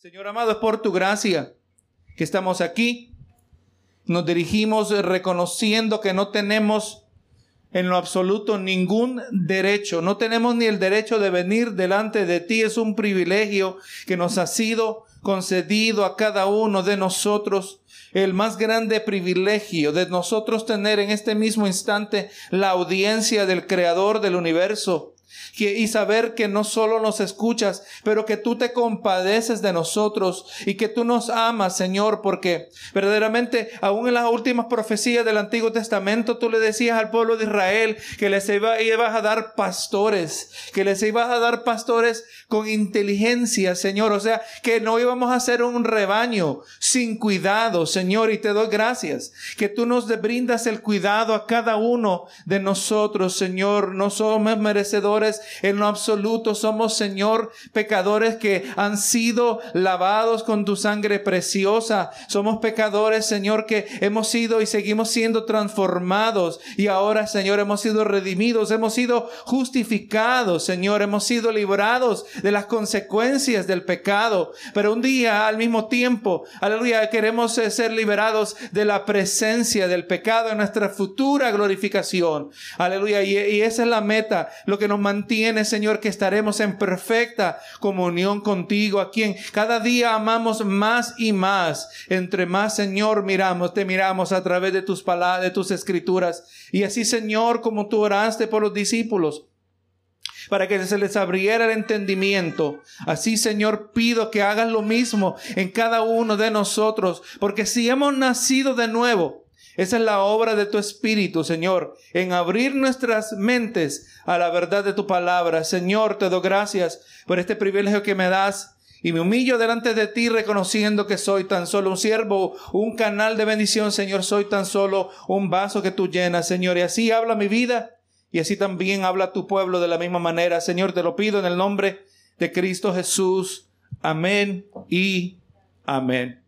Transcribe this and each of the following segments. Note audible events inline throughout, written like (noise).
Señor amado, es por tu gracia que estamos aquí. Nos dirigimos reconociendo que no tenemos en lo absoluto ningún derecho. No tenemos ni el derecho de venir delante de ti. Es un privilegio que nos ha sido concedido a cada uno de nosotros. El más grande privilegio de nosotros tener en este mismo instante la audiencia del Creador del universo y saber que no solo nos escuchas, pero que tú te compadeces de nosotros y que tú nos amas, Señor, porque verdaderamente aún en las últimas profecías del Antiguo Testamento tú le decías al pueblo de Israel que les iba, ibas a dar pastores, que les ibas a dar pastores con inteligencia, Señor, o sea, que no íbamos a hacer un rebaño sin cuidado, Señor, y te doy gracias, que tú nos brindas el cuidado a cada uno de nosotros, Señor, no somos merecedores en lo absoluto. Somos, Señor, pecadores que han sido lavados con tu sangre preciosa. Somos pecadores, Señor, que hemos sido y seguimos siendo transformados. Y ahora, Señor, hemos sido redimidos, hemos sido justificados, Señor, hemos sido librados de las consecuencias del pecado. Pero un día, al mismo tiempo, aleluya, queremos eh, ser liberados de la presencia del pecado en nuestra futura glorificación. Aleluya. Y, y esa es la meta, lo que nos mantiene tiene, Señor, que estaremos en perfecta comunión contigo, a quien cada día amamos más y más. Entre más, Señor, miramos, te miramos a través de tus palabras, de tus escrituras. Y así, Señor, como tú oraste por los discípulos, para que se les abriera el entendimiento. Así, Señor, pido que hagas lo mismo en cada uno de nosotros, porque si hemos nacido de nuevo, esa es la obra de tu Espíritu, Señor, en abrir nuestras mentes a la verdad de tu palabra. Señor, te doy gracias por este privilegio que me das. Y me humillo delante de ti reconociendo que soy tan solo un siervo, un canal de bendición, Señor. Soy tan solo un vaso que tú llenas, Señor. Y así habla mi vida y así también habla tu pueblo de la misma manera. Señor, te lo pido en el nombre de Cristo Jesús. Amén y amén.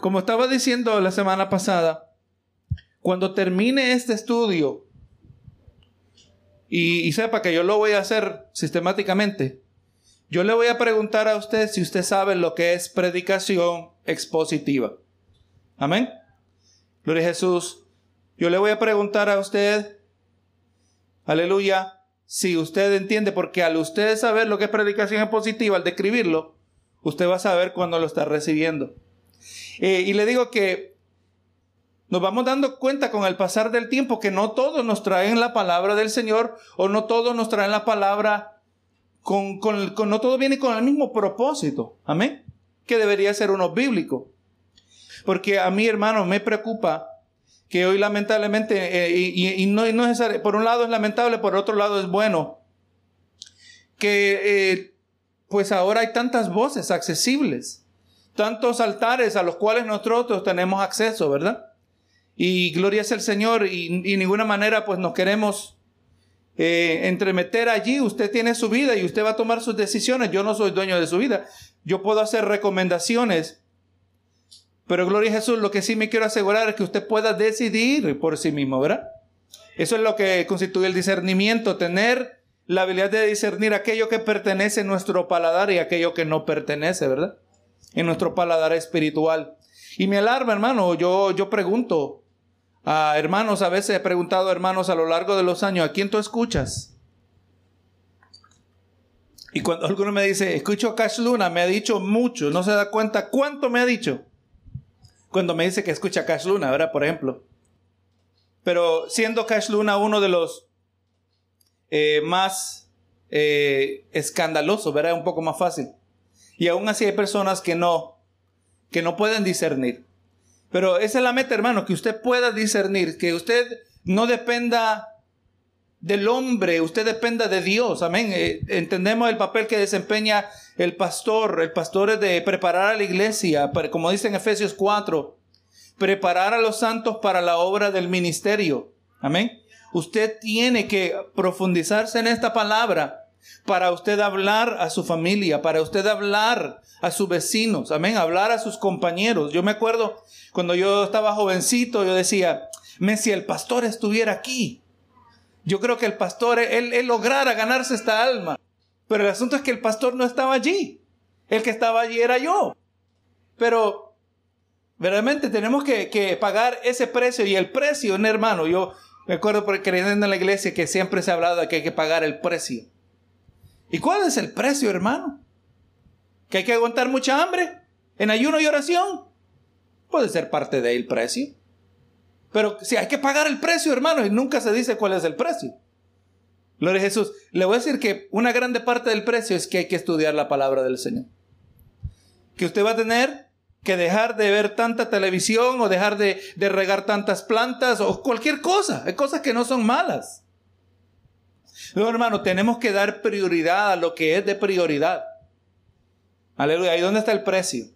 Como estaba diciendo la semana pasada, cuando termine este estudio, y, sepa que yo lo voy a hacer sistemáticamente, yo le voy a preguntar a usted si usted sabe lo que es predicación expositiva. Amén. Gloria a Jesús. Yo le voy a preguntar a usted, aleluya, si usted entiende, porque al usted saber lo que es predicación expositiva, al describirlo, usted va a saber cuándo lo está recibiendo. Eh, y le digo que nos vamos dando cuenta con el pasar del tiempo que no todos nos traen la palabra del Señor o no todos nos traen la palabra con, con, no todo viene con el mismo propósito. Amén. Que debería ser uno bíblico. Porque a mí, hermano, me preocupa que hoy lamentablemente, eh, y, no, es por un lado es lamentable, por otro lado es bueno, que eh, pues ahora hay tantas voces accesibles tantos altares a los cuales nosotros tenemos acceso, ¿verdad? Y gloria es el Señor y, y ninguna manera pues nos queremos eh, entremeter allí. Usted tiene su vida y usted va a tomar sus decisiones. Yo no soy dueño de su vida. Yo puedo hacer recomendaciones. Pero gloria a Jesús, lo que sí me quiero asegurar es que usted pueda decidir por sí mismo, ¿verdad? Eso es lo que constituye el discernimiento, tener la habilidad de discernir aquello que pertenece a nuestro paladar y aquello que no pertenece, ¿verdad? En nuestro paladar espiritual. Y me alarma, hermano, yo, yo pregunto a hermanos, a veces he preguntado a hermanos a lo largo de los años, ¿a quién tú escuchas? Y cuando alguno me dice, escucho Cash Luna, me ha dicho mucho, no se da cuenta cuánto me ha dicho. Cuando me dice que escucha Cash Luna, ¿verdad? Por ejemplo. Pero siendo Cash Luna uno de los eh, más eh, escandalosos, ¿verdad? Un poco más fácil. Y aún así hay personas que no, que no pueden discernir. Pero esa es la meta, hermano, que usted pueda discernir, que usted no dependa del hombre, usted dependa de Dios. Amén. Eh, entendemos el papel que desempeña el pastor. El pastor es de preparar a la iglesia, como dice en Efesios 4, preparar a los santos para la obra del ministerio. Amén. Usted tiene que profundizarse en esta palabra para usted hablar a su familia, para usted hablar a sus vecinos, amén, hablar a sus compañeros. Yo me acuerdo cuando yo estaba jovencito, yo decía, me si el pastor estuviera aquí, yo creo que el pastor, él, lograra ganarse esta alma. Pero el asunto es que el pastor no estaba allí. El que estaba allí era yo. Pero verdaderamente tenemos que, pagar ese precio. Y el precio, hermano, yo me acuerdo por creyendo en la iglesia que siempre se ha hablado de que hay que pagar el precio. ¿Y cuál es el precio, hermano? ¿Que hay que aguantar mucha hambre en ayuno y oración? Puede ser parte del precio. Pero si hay que pagar el precio, hermano, y nunca se dice cuál es el precio. Gloria a Jesús. Le voy a decir que una grande parte del precio es que hay que estudiar la palabra del Señor. Que usted va a tener que dejar de ver tanta televisión o dejar de, regar tantas plantas o cualquier cosa. Hay cosas que no son malas. Luego, hermano, tenemos que dar prioridad a lo que es de prioridad. Aleluya. ¿Y dónde está el precio?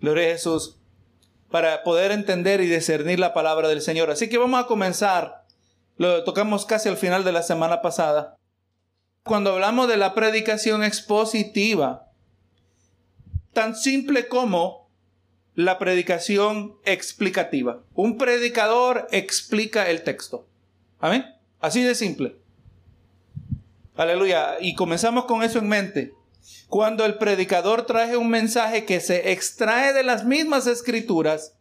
Gloria a Jesús. Para poder entender y discernir la palabra del Señor. Así que vamos a comenzar lo tocamos casi al final de la semana pasada. Cuando hablamos de la predicación expositiva, tan simple como la predicación explicativa. Un predicador explica el texto. Amén. Así de simple. Aleluya. Y comenzamos con eso en mente. Cuando el predicador trae un mensaje que se extrae de las mismas escrituras,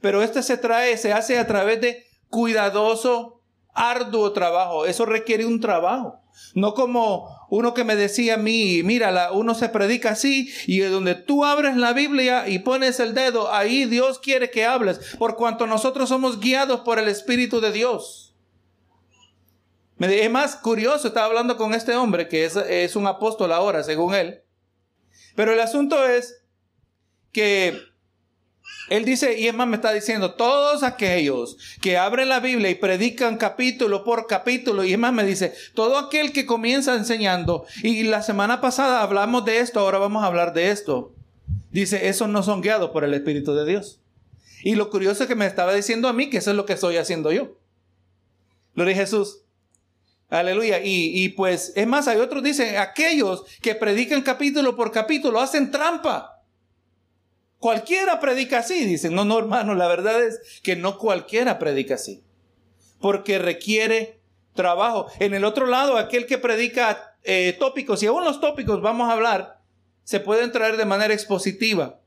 pero este se trae, se hace a través de cuidadoso arduo trabajo. Eso requiere un trabajo. No como uno que me decía a mí, mira, uno se predica así y donde tú abres la Biblia y pones el dedo, ahí Dios quiere que hables, por cuanto nosotros somos guiados por el Espíritu de Dios. Es más curioso, estaba hablando con este hombre que es, es un apóstol ahora, según él. Pero el asunto es que él dice, y es más, me está diciendo, todos aquellos que abren la Biblia y predican capítulo por capítulo, y es más, me dice, todo aquel que comienza enseñando, y la semana pasada hablamos de esto, ahora vamos a hablar de esto. Dice, esos no son guiados por el Espíritu de Dios. Y lo curioso es que me estaba diciendo a mí que eso es lo que estoy haciendo yo. Gloria a Jesús. Aleluya. Y, y pues, es más, hay otros dicen, aquellos que predican capítulo por capítulo hacen trampa. Cualquiera predica así, dicen. No, no, hermano, la verdad es que no cualquiera predica así. Porque requiere trabajo. En el otro lado, aquel que predica eh, tópicos, y aún los tópicos vamos a hablar, se pueden traer de manera expositiva.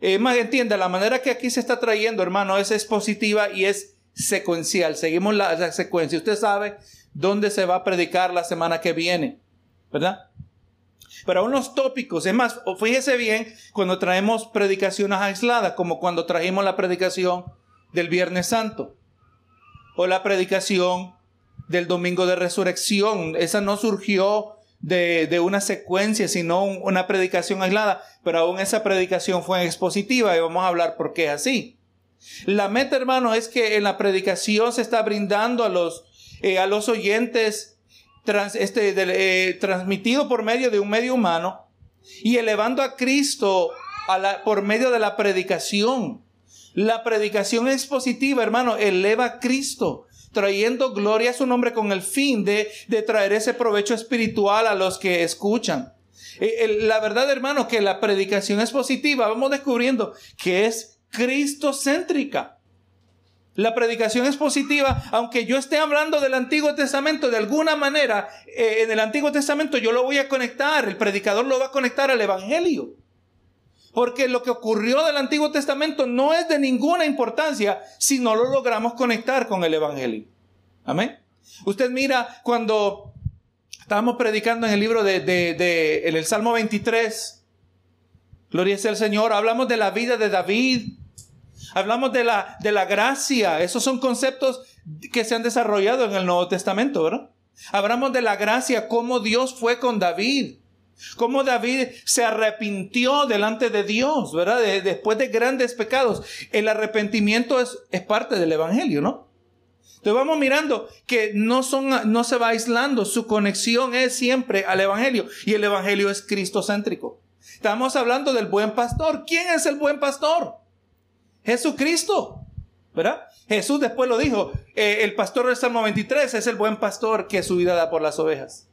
Eh, más entienda, la manera que aquí se está trayendo, hermano, es expositiva y es secuencial. Seguimos la, la secuencia. Usted sabe dónde se va a predicar la semana que viene, ¿verdad? Pero unos tópicos, es más, fíjese bien cuando traemos predicaciones aisladas, como cuando trajimos la predicación del Viernes Santo o la predicación del Domingo de Resurrección. Esa no surgió de, una secuencia, sino una predicación aislada, pero aún esa predicación fue expositiva y vamos a hablar por qué así. La meta, hermano, es que en la predicación se está brindando a los, eh, a los oyentes este, eh, transmitido por medio de un medio humano y elevando a Cristo por medio de la predicación. La predicación expositiva, hermano, eleva a Cristo, trayendo gloria a su nombre con el fin de, de traer ese provecho espiritual a los que escuchan. Eh, la verdad, hermano, que la predicación expositiva, vamos descubriendo que es cristocéntrica. La predicación es positiva, aunque yo esté hablando del Antiguo Testamento, de alguna manera, eh, en el Antiguo Testamento yo lo voy a conectar, el predicador lo va a conectar al Evangelio. Porque lo que ocurrió del Antiguo Testamento no es de ninguna importancia si no lo logramos conectar con el Evangelio. Amén. Usted mira cuando estábamos predicando en el libro de, el Salmo 23, Gloria sea el Señor, hablamos de la vida de David, Hablamos de la, de la gracia. Esos son conceptos que se han desarrollado en el Nuevo Testamento, ¿verdad? Hablamos de la gracia, cómo Dios fue con David. Cómo David se arrepintió delante de Dios, ¿verdad? después de grandes pecados. El arrepentimiento es, es parte del Evangelio, ¿no? Entonces vamos mirando que no, son, no se va aislando, su conexión es siempre al Evangelio y el Evangelio es cristocéntrico. Estamos hablando del buen pastor. ¿Quién es el buen pastor? Jesucristo. ¿Verdad? Jesús después lo dijo, eh, el pastor del Salmo 23 es el buen pastor que su vida da por las ovejas.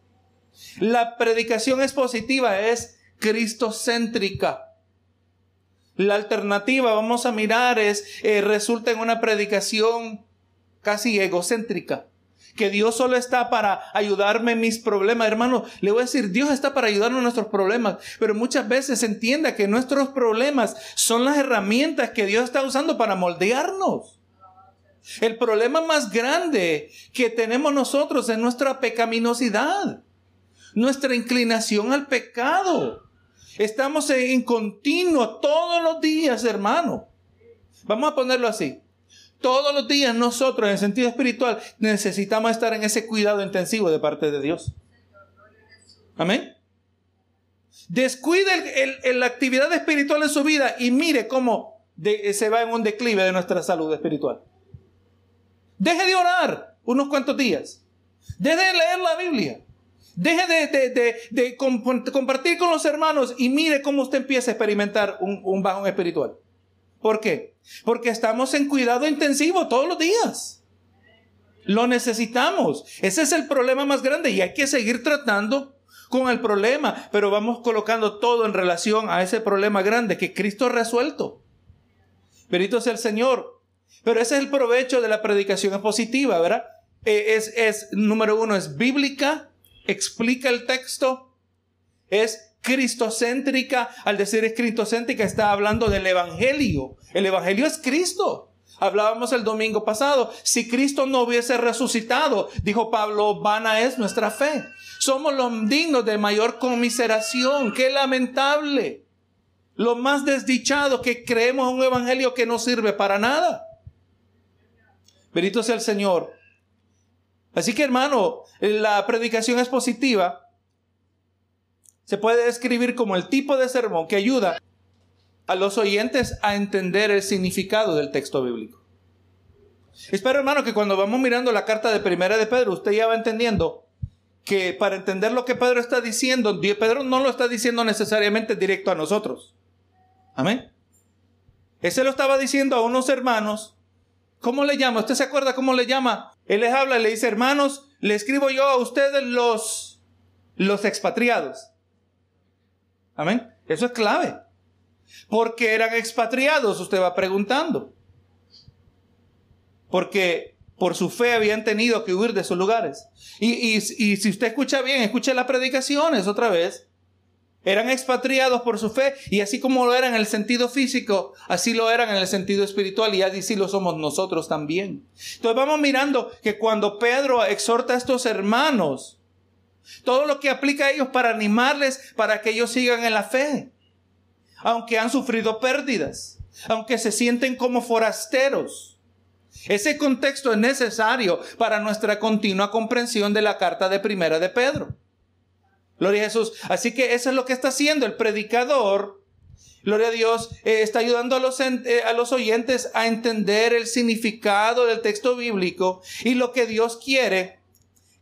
La predicación expositiva es cristocéntrica. La alternativa, vamos a mirar, es, eh, resulta en una predicación casi egocéntrica, que Dios solo está para ayudarme en mis problemas. Hermano, le voy a decir, Dios está para ayudarnos en nuestros problemas, pero muchas veces entienda que nuestros problemas son las herramientas que Dios está usando para moldearnos. El problema más grande que tenemos nosotros es nuestra pecaminosidad, nuestra inclinación al pecado. Estamos en continuo todos los días, hermano. Vamos a ponerlo así. Todos los días nosotros, en sentido espiritual, necesitamos estar en ese cuidado intensivo de parte de Dios. Amén. Descuide la actividad espiritual en su vida y mire cómo se va en un declive de nuestra salud espiritual. Deje de orar unos cuantos días. Deje de leer la Biblia. Deje de, compartir con los hermanos y mire cómo usted empieza a experimentar un, un bajón espiritual. ¿Por qué? Porque estamos en cuidado intensivo todos los días. Lo necesitamos. Ese es el problema más grande y hay que seguir tratando con el problema, pero vamos colocando todo en relación a ese problema grande que Cristo ha resuelto. Perito sea el Señor. Pero ese es el provecho de la predicación positiva, ¿verdad? Eh, es, es, número uno, es bíblica, explica el texto, es cristocéntrica. Al decir es cristocéntrica está hablando del Evangelio. El Evangelio es Cristo. Hablábamos el domingo pasado, si Cristo no hubiese resucitado, dijo Pablo, vana es nuestra fe. Somos los dignos de mayor conmiseración. Qué lamentable. Lo más desdichado que creemos en un evangelio que no sirve para nada. Bendito sea el Señor. Así que hermano, la predicación es positiva se puede describir como el tipo de sermón que ayuda a los oyentes a entender el significado del texto bíblico. Espero, hermano, que cuando vamos mirando la carta de Primera de Pedro, usted ya va entendiendo que para entender lo que Pedro está diciendo, Pedro no lo está diciendo necesariamente directo a nosotros. Amén. Ese lo estaba diciendo a unos hermanos. ¿Cómo le llama? ¿Usted se acuerda cómo le llama? Él les habla le dice, hermanos, le escribo yo a ustedes los, los expatriados. Amén. Eso es clave. Porque eran expatriados, usted va preguntando. Porque por su fe habían tenido que huir de sus lugares. Y, si usted escucha bien, escuche las predicaciones otra vez. Eran expatriados por su fe y así como lo eran en el sentido físico, así lo eran en el sentido espiritual y así lo somos nosotros también. Entonces vamos mirando que cuando Pedro exhorta a estos hermanos, todo lo que aplica a ellos para animarles para que ellos sigan en la fe. Aunque han sufrido pérdidas, aunque se sienten como forasteros. Ese contexto es necesario para nuestra continua comprensión de la carta de primera de Pedro. Gloria a Jesús. Así que eso es lo que está haciendo el predicador. Gloria a Dios, eh, está ayudando a los, eh, a los oyentes a entender el significado del texto bíblico y lo que Dios quiere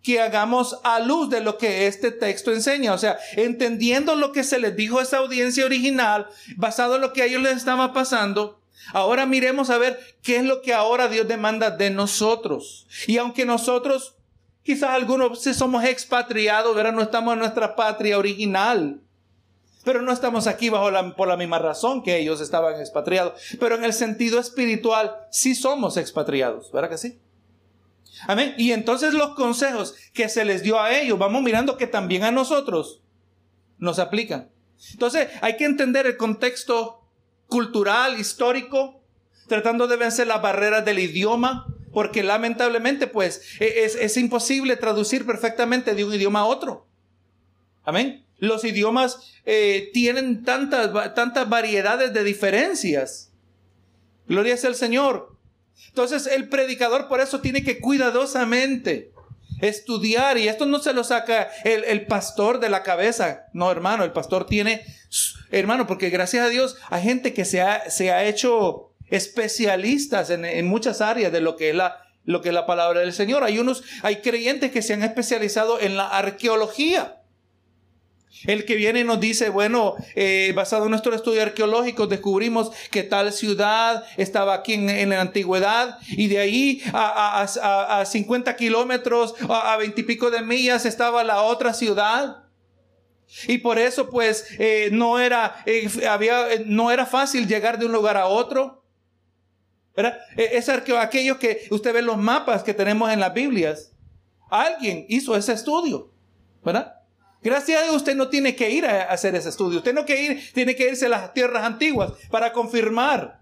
que hagamos a luz de lo que este texto enseña. O sea, entendiendo lo que se les dijo a esa audiencia original, basado en lo que a ellos les estaba pasando, ahora miremos a ver qué es lo que ahora Dios demanda de nosotros. Y aunque nosotros, quizás algunos somos expatriados, ¿verdad? no estamos en nuestra patria original. Pero no estamos aquí bajo la, por la misma razón que ellos estaban expatriados. Pero en el sentido espiritual, sí somos expatriados, ¿verdad que sí? Amén. Y entonces los consejos que se les dio a ellos, vamos mirando que también a nosotros nos aplican. Entonces hay que entender el contexto cultural, histórico, tratando de vencer las barreras del idioma, porque lamentablemente pues e, es, imposible traducir perfectamente de un idioma a otro. Amén. Los idiomas eh, tienen tantas, tantas variedades de diferencias. Gloria sea al Señor. Entonces el predicador por eso tiene que cuidadosamente estudiar y esto no se lo saca el, pastor de la cabeza. No, hermano, el pastor tiene, hermano, porque gracias a Dios hay gente que se ha, se ha hecho especialistas en, muchas áreas de lo que es la, lo que es la palabra del Señor. Hay unos, hay creyentes que se han especializado en la arqueología. El que viene nos dice, bueno, eh, basado en nuestro estudio arqueológico, descubrimos que tal ciudad estaba aquí en, la antigüedad y de ahí a, a, 50 kilómetros, a 20 y pico de millas estaba la otra ciudad. Y por eso pues eh, no, era, eh, había, no era fácil llegar de un lugar a otro. ¿verdad? Es aquello que usted ve en los mapas que tenemos en las Biblias Alguien hizo ese estudio, ¿verdad? Gracias a Dios usted no tiene que ir a hacer ese estudio. Usted no ir, tiene que irse a las tierras antiguas para confirmar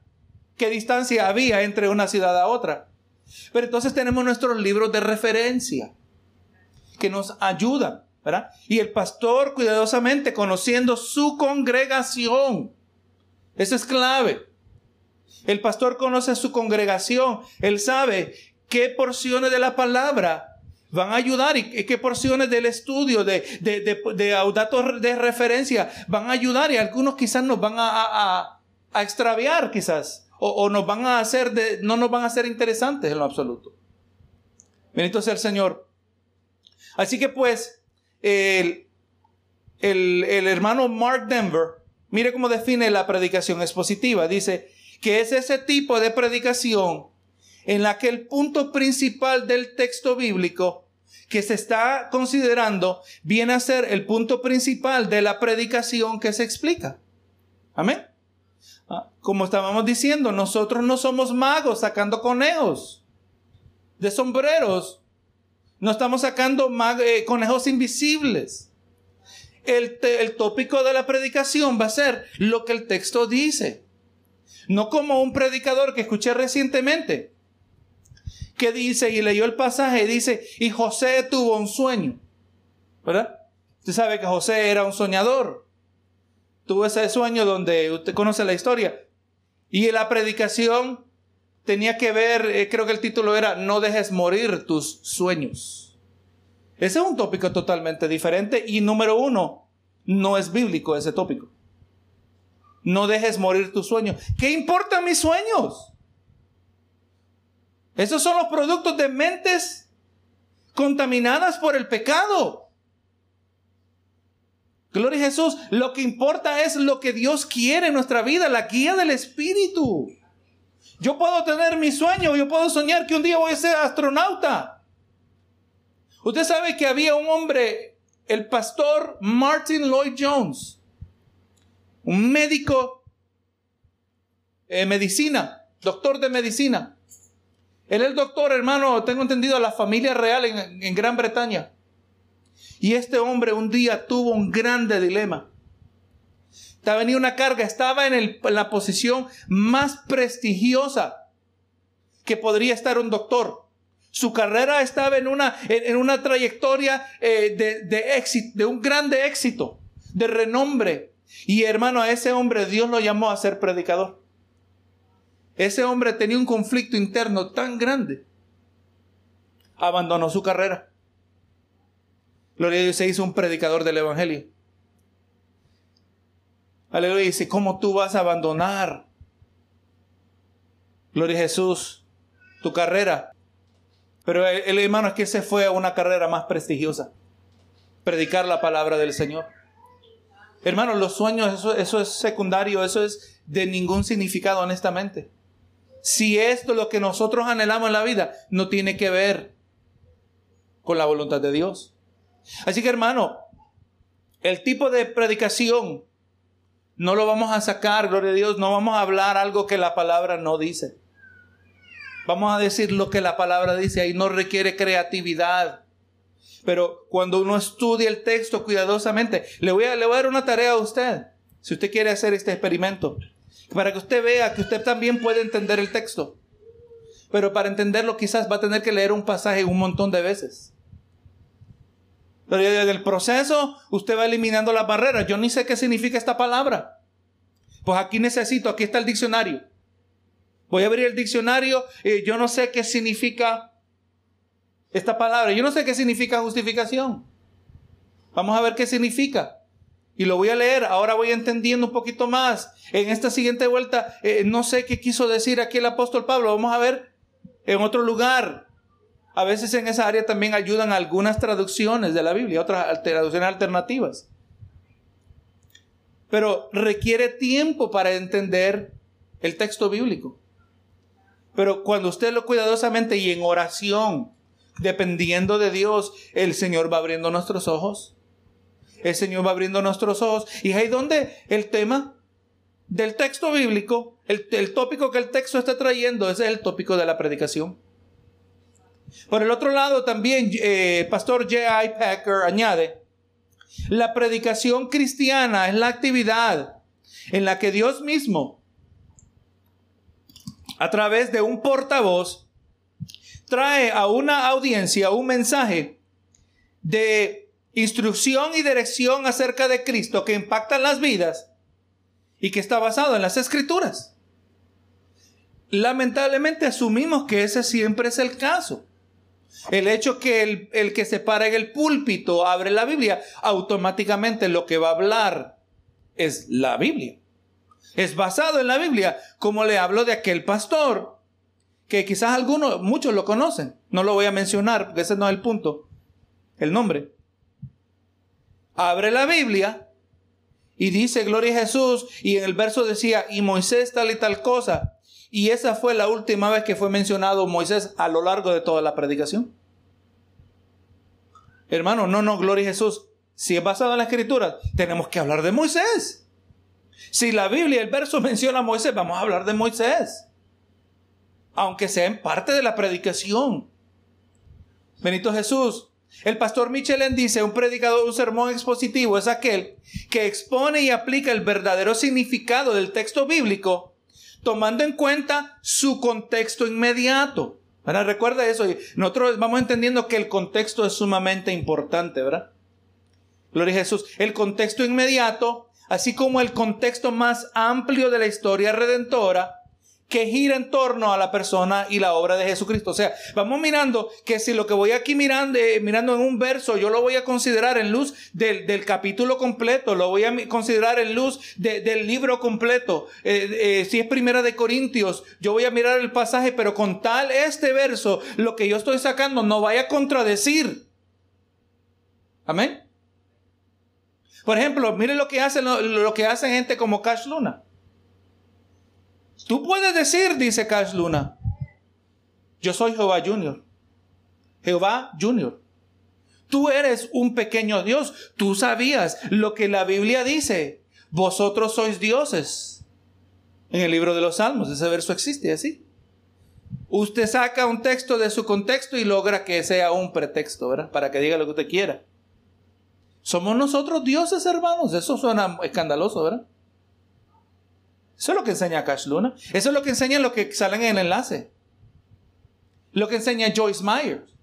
qué distancia había entre una ciudad a otra. Pero entonces tenemos nuestros libros de referencia que nos ayudan, ¿verdad? Y el pastor cuidadosamente conociendo su congregación. Eso es clave. El pastor conoce su congregación. Él sabe qué porciones de la palabra van a ayudar y qué porciones del estudio, de, de, de, datos de referencia van a ayudar y algunos quizás nos van a, a, extraviar quizás o, nos van a hacer, de, no nos van a ser interesantes en lo absoluto. Bendito sea el Señor. Así que pues, el, el, el hermano Mark Denver, mire cómo define la predicación expositiva. Dice que es ese tipo de predicación en la que el punto principal del texto bíblico que se está considerando viene a ser el punto principal de la predicación que se explica. Amén. Ah, como estábamos diciendo, nosotros no somos magos sacando conejos de sombreros. No estamos sacando eh, conejos invisibles. El, el tópico de la predicación va a ser lo que el texto dice. No como un predicador que escuché recientemente que dice, y leyó el pasaje, dice, y José tuvo un sueño, ¿verdad? Usted sabe que José era un soñador. Tuvo ese sueño donde usted conoce la historia. Y la predicación tenía que ver, eh, creo que el título era, no dejes morir tus sueños. Ese es un tópico totalmente diferente y número uno, no es bíblico ese tópico. No dejes morir tus sueños. ¿Qué importan mis sueños? Esos son los productos de mentes contaminadas por el pecado. Gloria a Jesús. Lo que importa es lo que Dios quiere en nuestra vida, la guía del Espíritu. Yo puedo tener mi sueño, yo puedo soñar que un día voy a ser astronauta. Usted sabe que había un hombre, el pastor Martin Lloyd Jones, un médico de medicina, doctor de medicina. Él es el doctor, hermano, tengo entendido, la familia real en, Gran Bretaña. Y este hombre un día tuvo un grande dilema. Venía una carga, estaba en, la posición más prestigiosa que podría estar un doctor. Su carrera estaba en una, en, una trayectoria eh, de, de, éxito, de un grande éxito, de renombre. Y hermano, a ese hombre Dios lo llamó a ser predicador. Ese hombre tenía un conflicto interno tan grande. Abandonó su carrera. Gloria a Dios se hizo un predicador del Evangelio. Aleluya. Dice, ¿cómo tú vas a abandonar? Gloria a Jesús, tu carrera. Pero el, hermano es que se fue a una carrera más prestigiosa. Predicar la palabra del Señor. Hermano, los sueños, eso, eso es secundario, eso es de ningún significado, honestamente si esto es lo que nosotros anhelamos en la vida, no tiene que ver con la voluntad de Dios. Así que hermano, el tipo de predicación no lo vamos a sacar, gloria a Dios, no vamos a hablar algo que la palabra no dice. Vamos a decir lo que la palabra dice, ahí no requiere creatividad. Pero cuando uno estudia el texto cuidadosamente, le voy a, le voy a dar una tarea a usted, si usted quiere hacer este experimento para que usted vea que usted también puede entender el texto. Pero para entenderlo quizás va a tener que leer un pasaje un montón de veces. Pero desde el proceso usted va eliminando las barreras. Yo ni sé qué significa esta palabra. Pues aquí necesito, aquí está el diccionario. Voy a abrir el diccionario y yo no sé qué significa esta palabra. Yo no sé qué significa justificación. Vamos a ver qué significa. Y lo voy a leer, ahora voy entendiendo un poquito más. En esta siguiente vuelta, eh, no sé qué quiso decir aquí el apóstol Pablo. Vamos a ver en otro lugar. A veces en esa área también ayudan algunas traducciones de la Biblia, otras traducciones alternativas. Pero requiere tiempo para entender el texto bíblico. Pero cuando usted lo cuidadosamente y en oración, dependiendo de Dios, el Señor va abriendo nuestros ojos el Señor va abriendo nuestros ojos. Y ahí donde el tema del texto bíblico, el, tópico que el texto está trayendo, es el tópico de la predicación. Por el otro lado, también eh, Pastor J.I. Packer añade, la predicación cristiana es la actividad en la que Dios mismo, a través de un portavoz, trae a una audiencia un mensaje de instrucción y dirección acerca de Cristo que impactan las vidas y que está basado en las escrituras. Lamentablemente asumimos que ese siempre es el caso. El hecho que el, el, que se para en el púlpito abre la Biblia, automáticamente lo que va a hablar es la Biblia. Es basado en la Biblia, como le hablo de aquel pastor, que quizás algunos, muchos lo conocen. No lo voy a mencionar, porque ese no es el punto, el nombre. Abre la Biblia y dice, gloria a Jesús, y en el verso decía, y Moisés tal y tal cosa. Y esa fue la última vez que fue mencionado Moisés a lo largo de toda la predicación. Hermano, no, no, gloria a Jesús. Si es basado en la escritura, tenemos que hablar de Moisés. Si la Biblia, el verso (laughs) menciona a Moisés, vamos a hablar de Moisés. Aunque sea en parte de la predicación. Benito Jesús. El pastor Michelin dice, un predicador, un sermón expositivo es aquel que expone y aplica el verdadero significado del texto bíblico tomando en cuenta su contexto inmediato. ¿verdad? Recuerda eso. Nosotros vamos entendiendo que el contexto es sumamente importante, ¿verdad? Gloria a Jesús. El contexto inmediato, así como el contexto más amplio de la historia redentora, que gira en torno a la persona y la obra de Jesucristo. O sea, vamos mirando que si lo que voy aquí mirando, eh, mirando en un verso, yo lo voy a considerar en luz del, capítulo completo, lo voy a considerar en luz del libro completo. Eh, eh, si es primera de Corintios, yo voy a mirar el pasaje, pero con tal este verso, lo que yo estoy sacando no vaya a contradecir. Amén. Por ejemplo, mire lo que hacen lo que hacen gente como Cash Luna. Tú puedes decir, dice Cash Luna, yo soy Jehová Junior. Jehová Junior. Tú eres un pequeño Dios. Tú sabías lo que la Biblia dice. Vosotros sois dioses. En el libro de los Salmos, ese verso existe así. Usted saca un texto de su contexto y logra que sea un pretexto, ¿verdad? Para que diga lo que usted quiera. Somos nosotros dioses, hermanos. Eso suena escandaloso, ¿verdad? Eso es lo que enseña Cash Luna. Eso es lo que enseña lo que salen en el enlace. Lo que enseña Joyce Myers,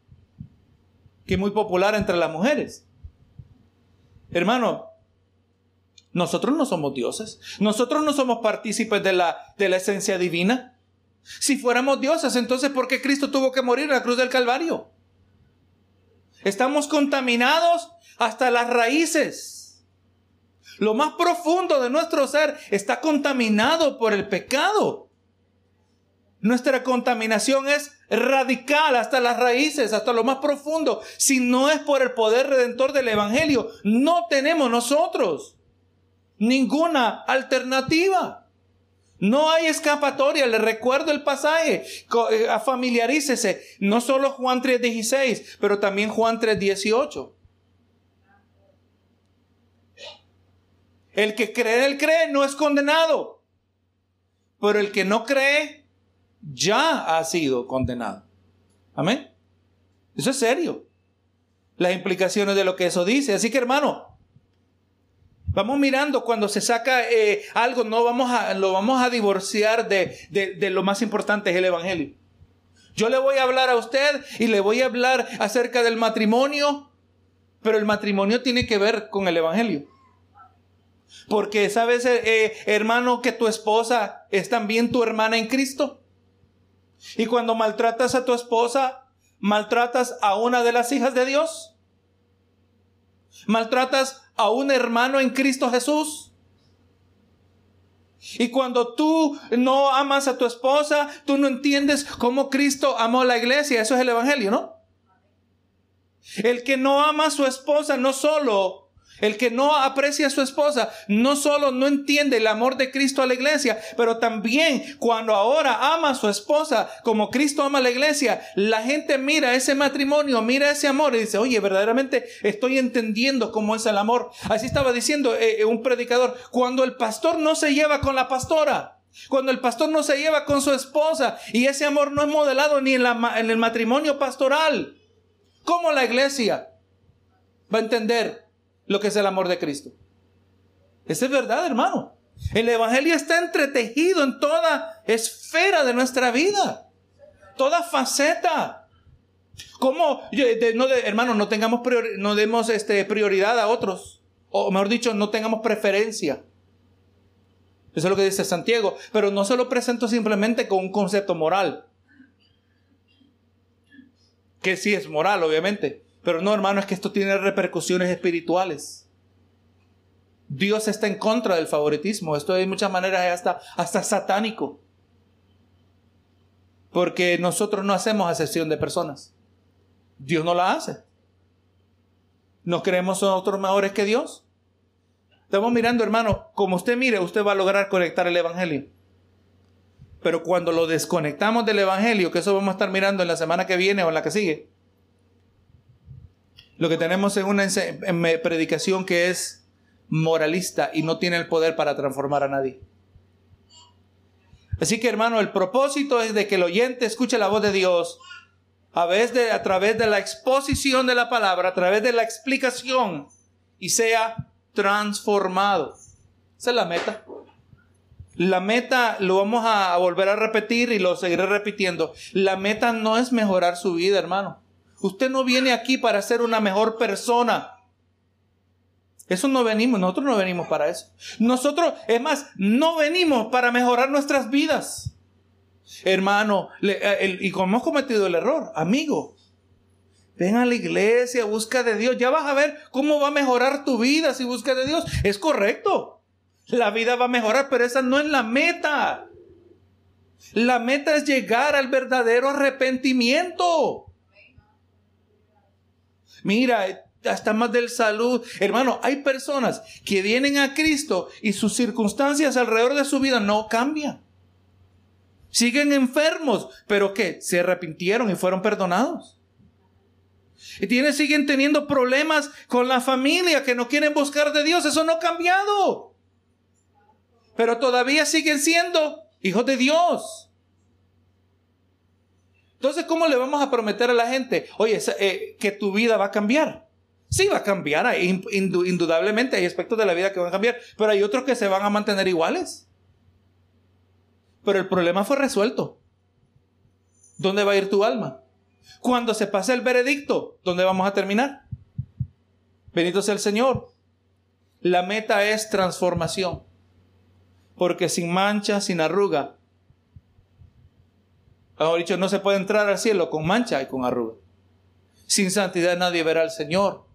que es muy popular entre las mujeres. Hermano, nosotros no somos dioses. Nosotros no somos partícipes de la, de la esencia divina. Si fuéramos dioses, entonces ¿por qué Cristo tuvo que morir en la cruz del Calvario? Estamos contaminados hasta las raíces. Lo más profundo de nuestro ser está contaminado por el pecado. Nuestra contaminación es radical hasta las raíces, hasta lo más profundo. Si no es por el poder redentor del Evangelio, no tenemos nosotros ninguna alternativa. No hay escapatoria. Le recuerdo el pasaje. Eh, familiarícese. No solo Juan 3.16, pero también Juan 3.18. El que cree, él cree, no es condenado. Pero el que no cree, ya ha sido condenado. Amén. Eso es serio. Las implicaciones de lo que eso dice. Así que hermano, vamos mirando cuando se saca eh, algo, no vamos a, lo vamos a divorciar de, de lo más importante, es el Evangelio. Yo le voy a hablar a usted y le voy a hablar acerca del matrimonio, pero el matrimonio tiene que ver con el Evangelio. Porque sabes, eh, eh, hermano, que tu esposa es también tu hermana en Cristo. Y cuando maltratas a tu esposa, maltratas a una de las hijas de Dios. Maltratas a un hermano en Cristo Jesús. Y cuando tú no amas a tu esposa, tú no entiendes cómo Cristo amó a la iglesia. Eso es el Evangelio, ¿no? El que no ama a su esposa no solo el que no aprecia a su esposa no solo no entiende el amor de Cristo a la iglesia, pero también cuando ahora ama a su esposa como Cristo ama a la iglesia, la gente mira ese matrimonio, mira ese amor y dice, oye, verdaderamente estoy entendiendo cómo es el amor. Así estaba diciendo eh, eh, un predicador, cuando el pastor no se lleva con la pastora, Cuando el pastor no se lleva con su esposa y ese amor no es modelado ni en, en el matrimonio pastoral. ¿Cómo la iglesia va a entender lo que es el amor de Cristo? Esa es verdad, hermano. El Evangelio está entretejido en toda esfera de nuestra vida, toda faceta. ¿Cómo, no hermano, no tengamos no demos este, prioridad a otros? O mejor dicho, no tengamos preferencia. Eso es lo que dice Santiago. Pero no se lo presento simplemente con un concepto moral. Que sí es moral, obviamente. Pero no, hermano, es que esto tiene repercusiones espirituales. Dios está en contra del favoritismo. Esto de muchas maneras es hasta, hasta satánico. Porque nosotros no hacemos acepción de personas. Dios no la hace. ¿Nos creemos nosotros mejores que Dios? Estamos mirando, hermano, como usted mire, usted va a lograr conectar el Evangelio. Pero cuando lo desconectamos del Evangelio, que eso vamos a estar mirando en la semana que viene o en la que sigue, lo que tenemos es una predicación que es moralista y no tiene el poder para transformar a nadie. Así que hermano, el propósito es de que el oyente escuche la voz de Dios a, a través de la exposición de la palabra, a través de la explicación y sea transformado. Esa es la meta. La meta, lo vamos a volver a repetir y lo seguiré repitiendo. La meta no es mejorar su vida, hermano. Usted no viene aquí para ser una mejor persona. Eso no venimos, nosotros no venimos para eso. Nosotros, es más, no venimos para mejorar nuestras vidas. Hermano, eh, y como hemos cometido el error, amigo, ven a la iglesia, busca de Dios, ya vas a ver cómo va a mejorar tu vida si buscas de Dios. Es correcto, la vida va a mejorar, pero esa no es la meta. La meta es llegar al verdadero arrepentimiento. Mira, hasta más del salud. Hermano, hay personas que vienen a Cristo y sus circunstancias alrededor de su vida no cambian. Siguen enfermos, pero ¿qué? Se arrepintieron y fueron perdonados. Y tienen, siguen teniendo problemas con la familia que no quieren buscar de Dios. Eso no ha cambiado. Pero todavía siguen siendo hijos de Dios. Entonces, ¿cómo le vamos a prometer a la gente, oye, eh, que tu vida va a cambiar? Sí, va a cambiar. Indudablemente hay aspectos de la vida que van a cambiar, pero hay otros que se van a mantener iguales. Pero el problema fue resuelto. ¿Dónde va a ir tu alma? Cuando se pase el veredicto, ¿dónde vamos a terminar? Bendito sea el Señor. La meta es transformación. Porque sin mancha, sin arruga. Dicho, no se puede entrar al cielo con mancha y con arruga. Sin santidad nadie verá al Señor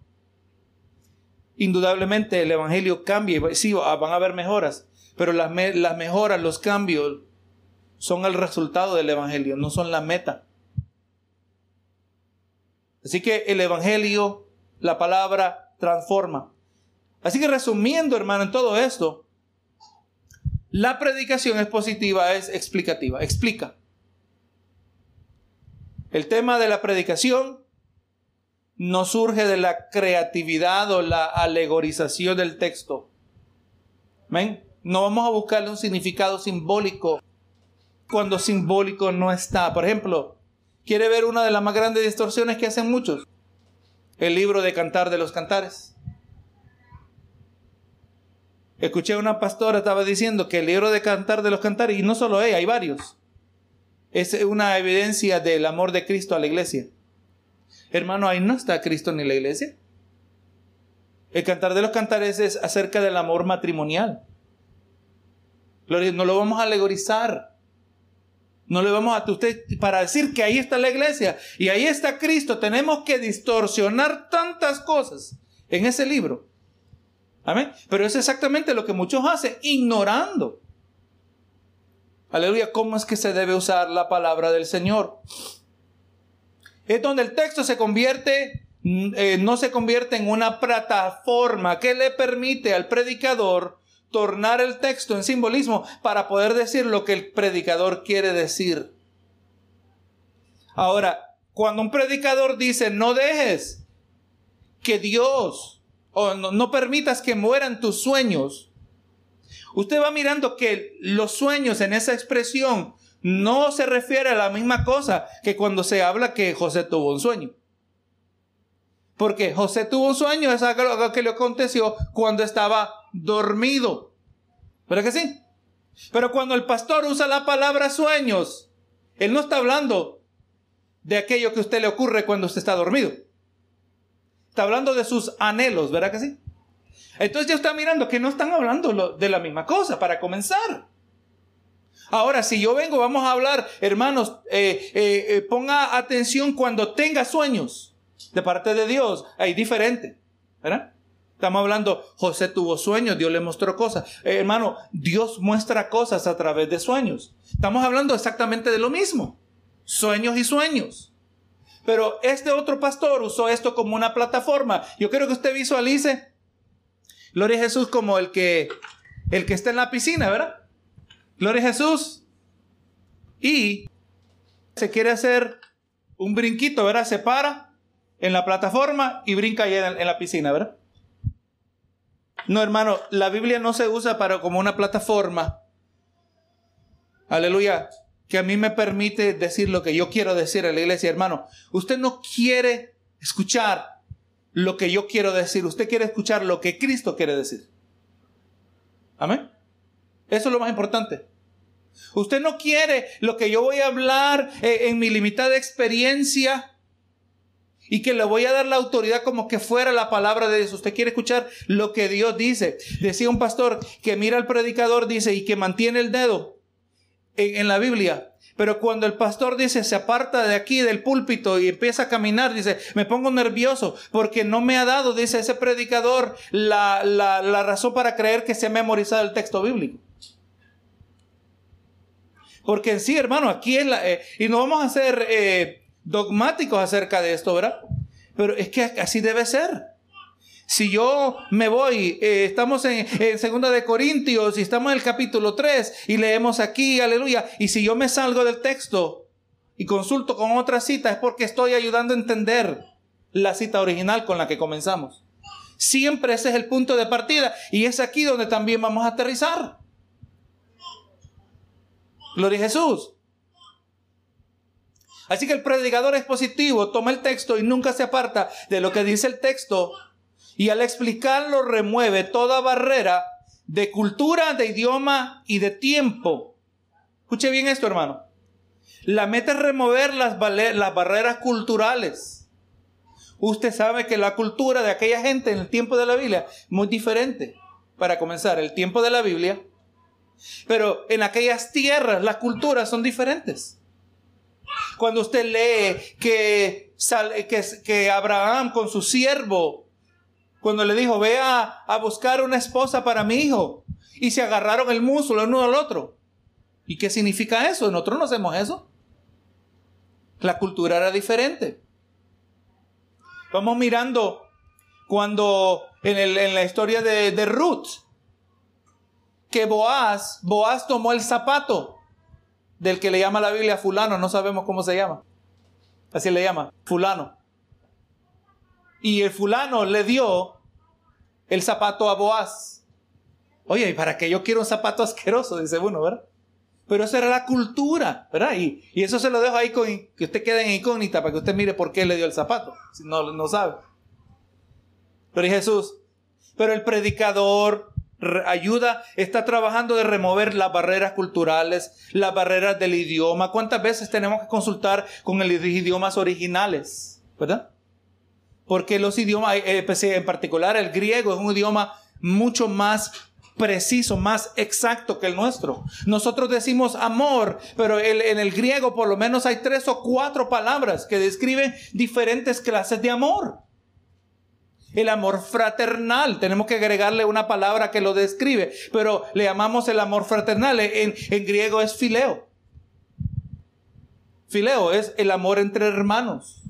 indudablemente el Evangelio cambia sí, van a haber mejoras, pero las, mejoras, los cambios son el resultado del Evangelio, no son la meta. Así que el Evangelio, la palabra, transforma. Así que resumiendo, hermano, en todo esto, la predicación expositiva es explicativa, explica. El tema de la predicación no surge de la creatividad o la alegorización del texto. ¿Ven? No vamos a buscarle un significado simbólico cuando simbólico no está. Por ejemplo, ¿quiere ver una de las más grandes distorsiones que hacen muchos? El libro de Cantar de los Cantares. Escuché a una pastora, estaba diciendo que el libro de Cantar de los Cantares, y no solo ella, hay varios, es una evidencia del amor de Cristo a la iglesia. Hermano, ahí no está Cristo ni la iglesia. El cantar de los cantares es acerca del amor matrimonial. No lo vamos a alegorizar. No le vamos a usted para decir que ahí está la iglesia y ahí está Cristo. Tenemos que distorsionar tantas cosas en ese libro. Amén. Pero es exactamente lo que muchos hacen, ignorando. Aleluya, ¿cómo es que se debe usar la palabra del Señor? es donde el texto se convierte, mm, eh, no se convierte en una plataforma que le permite al predicador tornar el texto en simbolismo para poder decir lo que el predicador quiere decir. Ahora, cuando un predicador dice, no dejes que Dios, o no, no permitas que mueran tus sueños, usted va mirando que los sueños en esa expresión no se refiere a la misma cosa que cuando se habla que José tuvo un sueño. Porque José tuvo un sueño, es algo que le aconteció cuando estaba dormido. ¿Verdad que sí? Pero cuando el pastor usa la palabra sueños, él no está hablando de aquello que a usted le ocurre cuando usted está dormido. Está hablando de sus anhelos, ¿verdad que sí? Entonces ya está mirando que no están hablando de la misma cosa para comenzar. Ahora, si yo vengo, vamos a hablar, hermanos, eh, eh, eh, ponga atención cuando tenga sueños de parte de Dios. Hay diferente, ¿verdad? Estamos hablando, José tuvo sueños, Dios le mostró cosas. hermano, Dios muestra cosas a través de sueños. Estamos hablando exactamente de lo mismo. Sueños y sueños. Pero este otro pastor usó esto como una plataforma. Yo quiero que usted visualice Gloria a Jesús como el que, el que está en la piscina, ¿verdad? Gloria a Jesús. Y se quiere hacer un brinquito, ¿verdad? Se para en la plataforma y brinca ahí en, la piscina, ¿verdad? No, hermano, la Biblia no se usa para como una plataforma. Aleluya. Que a mí me permite decir lo que yo quiero decir a la iglesia, hermano. Usted no quiere escuchar lo que yo quiero decir. Usted quiere escuchar lo que Cristo quiere decir. Amén. Eso es lo más importante. Usted no quiere lo que yo voy a hablar eh, en mi limitada experiencia y que le voy a dar la autoridad como que fuera la palabra de Dios. Usted quiere escuchar lo que Dios dice. Decía un pastor que mira al predicador, dice, y que mantiene el dedo en, en la Biblia pero cuando el pastor dice, se aparta de aquí del púlpito y empieza a caminar, dice, me pongo nervioso porque no me ha dado, dice ese predicador, la, la, razón para creer que se ha memorizado el texto bíblico. Porque en sí, hermano, aquí es la... Eh, y no vamos a ser eh, dogmáticos acerca de esto, ¿verdad? Pero es que así debe ser. Si yo me voy, eh, estamos en, en, Segunda de Corintios y estamos en el capítulo 3 y leemos aquí, aleluya, y si yo me salgo del texto y consulto con otra cita es porque estoy ayudando a entender la cita original con la que comenzamos. Siempre ese es el punto de partida y es aquí donde también vamos a aterrizar. Gloria a Jesús. Así que el predicador es positivo, toma el texto y nunca se aparta de lo que dice el texto y al explicarlo remueve toda barrera de cultura, de idioma y de tiempo. Escuche bien esto, hermano. La meta es remover las, barreras culturales. Usted sabe que la cultura de aquella gente en el tiempo de la Biblia es muy diferente. Para comenzar, el tiempo de la Biblia. Pero en aquellas tierras las culturas son diferentes. Cuando usted lee que, que, que Abraham con su siervo cuando le dijo, ve a, buscar una esposa para mi hijo. Y se agarraron el muslo el uno al otro. ¿Y qué significa eso? Nosotros no hacemos eso. La cultura era diferente. Vamos mirando cuando en, la historia de, de, Ruth, que Boaz, Boaz tomó el zapato del que le llama la Biblia fulano, no sabemos cómo se llama. Así le llama, fulano. Y el fulano le dio el zapato a Boaz. Oye, ¿y para qué yo quiero un zapato asqueroso? Dice uno, ¿verdad? Pero esa era la cultura, ¿verdad? Y, eso se lo dejo ahí con que usted quede en incógnita para que usted mire por qué le dio el zapato, si no, no sabe. Pero Jesús, pero el predicador ayuda, está trabajando de remover las barreras culturales, las barreras del idioma. ¿Cuántas veces tenemos que consultar con los idiomas originales? ¿Verdad? Porque los idiomas, eh, pues, en particular el griego, es un idioma mucho más preciso, más exacto que el nuestro. Nosotros decimos amor, pero en el griego por lo menos hay tres o cuatro palabras que describen diferentes clases de amor. El amor fraternal, tenemos que agregarle una palabra que lo describe, pero le llamamos el amor fraternal. En, en griego es fileo. Fileo es el amor entre hermanos.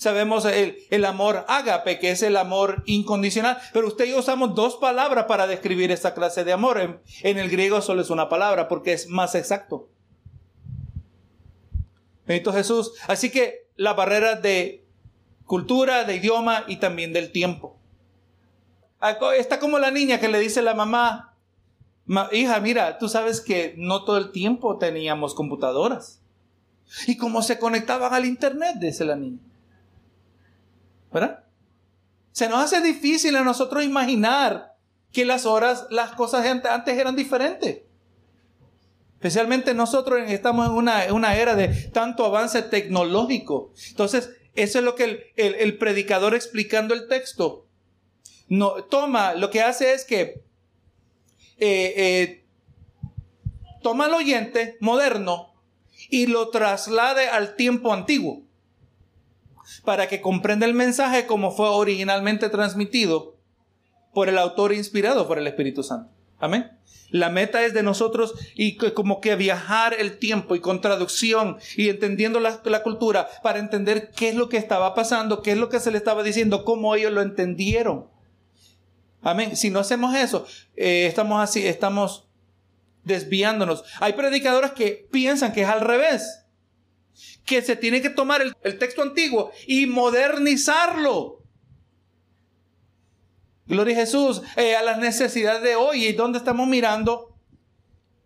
Sabemos el, el, amor ágape, que es el amor incondicional. Pero usted y yo usamos dos palabras para describir esta clase de amor. En, en el griego solo es una palabra porque es más exacto. Bendito Jesús. Así que la barrera de cultura, de idioma y también del tiempo. Está como la niña que le dice a la mamá, hija, mira, tú sabes que no todo el tiempo teníamos computadoras. ¿Y cómo se conectaban al Internet? Dice la niña. ¿Verdad? Se nos hace difícil a nosotros imaginar que las horas, las cosas antes eran diferentes. Especialmente nosotros estamos en una, era de tanto avance tecnológico. Entonces, eso es lo que el, predicador explicando el texto no, toma, lo que hace es que eh, eh, toma al oyente moderno y lo traslade al tiempo antiguo para que comprenda el mensaje como fue originalmente transmitido por el autor inspirado por el Espíritu Santo. Amén. La meta es de nosotros y como que viajar el tiempo y con traducción y entendiendo la, cultura para entender qué es lo que estaba pasando, qué es lo que se le estaba diciendo, cómo ellos lo entendieron. Amén. Si no hacemos eso, eh, estamos así, estamos desviándonos. Hay predicadores que piensan que es al revés, que se tiene que tomar el texto antiguo y modernizarlo Gloria a Jesús, eh, a las necesidades de hoy. ¿Y dónde estamos mirando?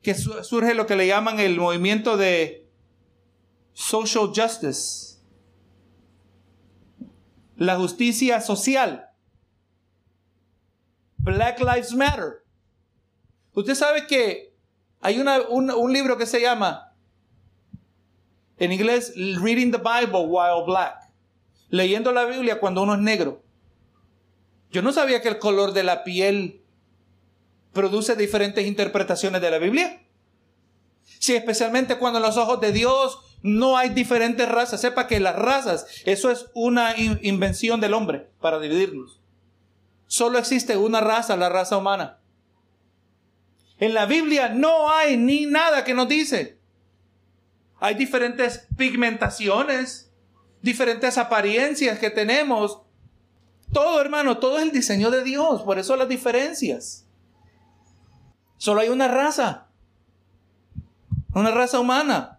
Que surge lo que le llaman el movimiento de social justice. La justicia social. Black Lives Matter. Usted sabe que hay un, un libro que se llama, en inglés, Reading the Bible While Black. Leyendo la Biblia cuando uno es negro. Yo no sabía que el color de la piel produce diferentes interpretaciones de la Biblia. Sí, especialmente cuando en los ojos de Dios no hay diferentes razas. Sepa que las razas, eso es una invención del hombre para dividirnos. Solo existe una raza, la raza humana. En la Biblia no hay ni nada que nos dice. Hay diferentes pigmentaciones, diferentes apariencias que tenemos todo, hermano, todo es el diseño de Dios. Por eso las diferencias. Solo hay una raza. Una raza humana.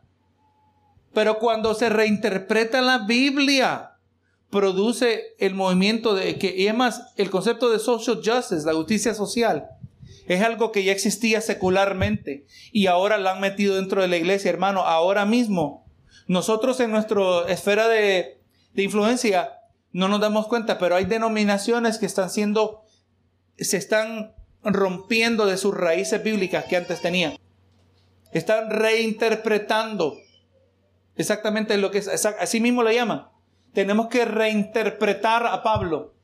Pero cuando se reinterpreta la Biblia, produce el movimiento de que, y además, el concepto de social justice, la justicia social, es algo que ya existía secularmente y ahora la han metido dentro de la iglesia, hermano. Ahora mismo, nosotros en nuestra esfera de, de influencia no nos damos cuenta, pero hay denominaciones que están siendo, se están rompiendo de sus raíces bíblicas que antes tenían. Están reinterpretando exactamente lo que es, así mismo lo llaman. Tenemos que reinterpretar a Pablo.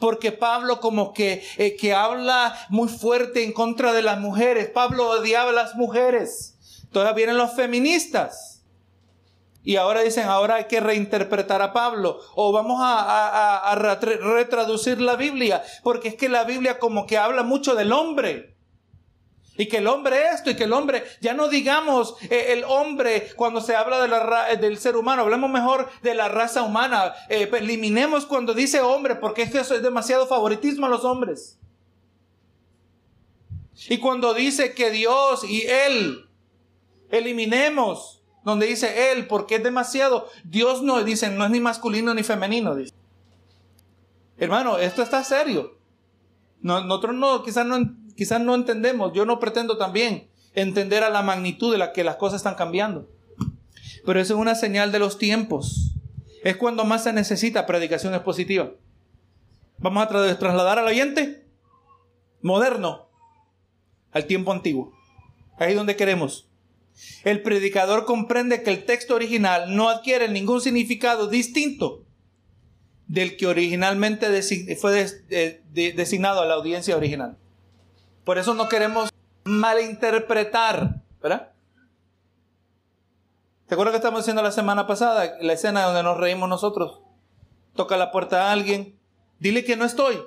Porque Pablo como que, eh, que habla muy fuerte en contra de las mujeres. Pablo odiaba a las mujeres. Todavía vienen los feministas y ahora dicen, ahora hay que reinterpretar a Pablo o vamos a, retraducir la Biblia, porque es que la Biblia como que habla mucho del hombre. Y que el hombre esto y que el hombre, ya no digamos eh, el hombre cuando se habla de la, del ser humano, hablemos mejor de la raza humana. Eh, eliminemos cuando dice hombre, porque es es demasiado favoritismo a los hombres. Y cuando dice que Dios y Él, eliminemos donde dice él, porque es demasiado. Dios no dice, no es ni masculino ni femenino. Dice. Hermano, esto está serio. nosotros no, quizás no, quizás no entendemos. Yo no pretendo también entender a la magnitud de la que las cosas están cambiando. Pero eso es una señal de los tiempos. Es cuando más se necesita predicación expositiva. Vamos a trasladar al oyente moderno al tiempo antiguo. Ahí es donde queremos. El predicador comprende que el texto original no adquiere ningún significado distinto del que originalmente fue designado a la audiencia original. Por eso no queremos malinterpretar, ¿verdad? ¿Te acuerdas que estamos diciendo la semana pasada? La escena donde nos reímos nosotros. Toca la puerta a alguien, dile que no estoy.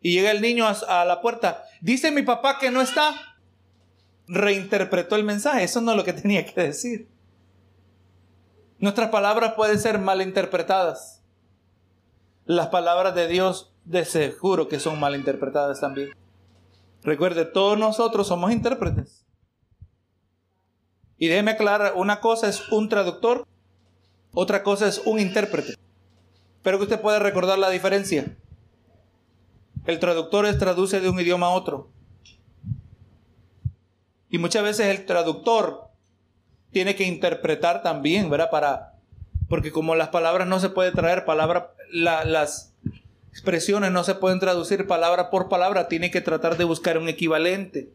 Y llega el niño a la puerta, dice mi papá que no está reinterpretó el mensaje. Eso no es lo que (laughs) tenía que decir. Nuestras palabras pueden ser malinterpretadas. Las palabras de Dios de seguro que son malinterpretadas también. Recuerde, todos nosotros somos intérpretes. Y déjeme aclarar, una cosa es un traductor, otra cosa es un intérprete. Espero que usted pueda recordar la diferencia. El traductor es traduce de un idioma a otro. Y muchas veces el traductor tiene que interpretar también, ¿verdad? Para, porque como las palabras no se puede traer, palabra, las expresiones no se pueden traducir palabra por palabra, tiene que tratar de buscar un equivalente.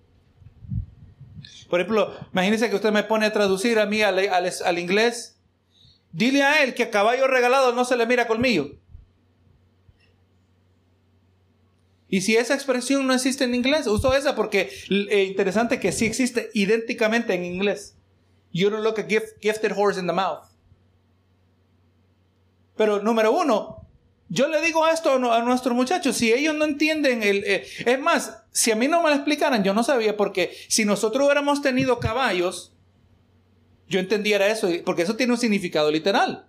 Por ejemplo, imagínense que usted me pone a traducir a mí al, inglés. Dile a él que a caballo regalado no se le mira colmillo. Y si esa expresión no existe en inglés, uso esa porque eh, interesante que sí existe idénticamente en inglés. You don't look a gifted horse in the mouth. Pero número uno, yo le digo esto a nuestros muchachos, si ellos no entienden el... Eh, es más, si a mí no me lo explicaran, yo no sabía, porque si nosotros hubiéramos tenido caballos, yo entendiera eso, porque eso tiene un significado literal.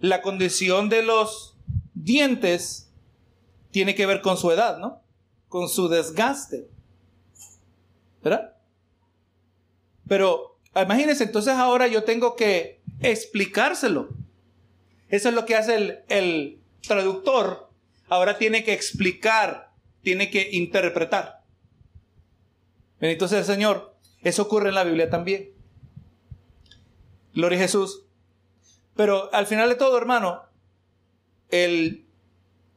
la condición de los dientes tiene que ver con su edad, ¿no? Con su desgaste. ¿Verdad? Pero imagínense, entonces ahora yo tengo que explicárselo. Eso es lo que hace el, el traductor. Ahora tiene que explicar, tiene que interpretar. Entonces, Señor, eso ocurre en la Biblia también. Gloria a Jesús. Pero al final de todo, hermano, el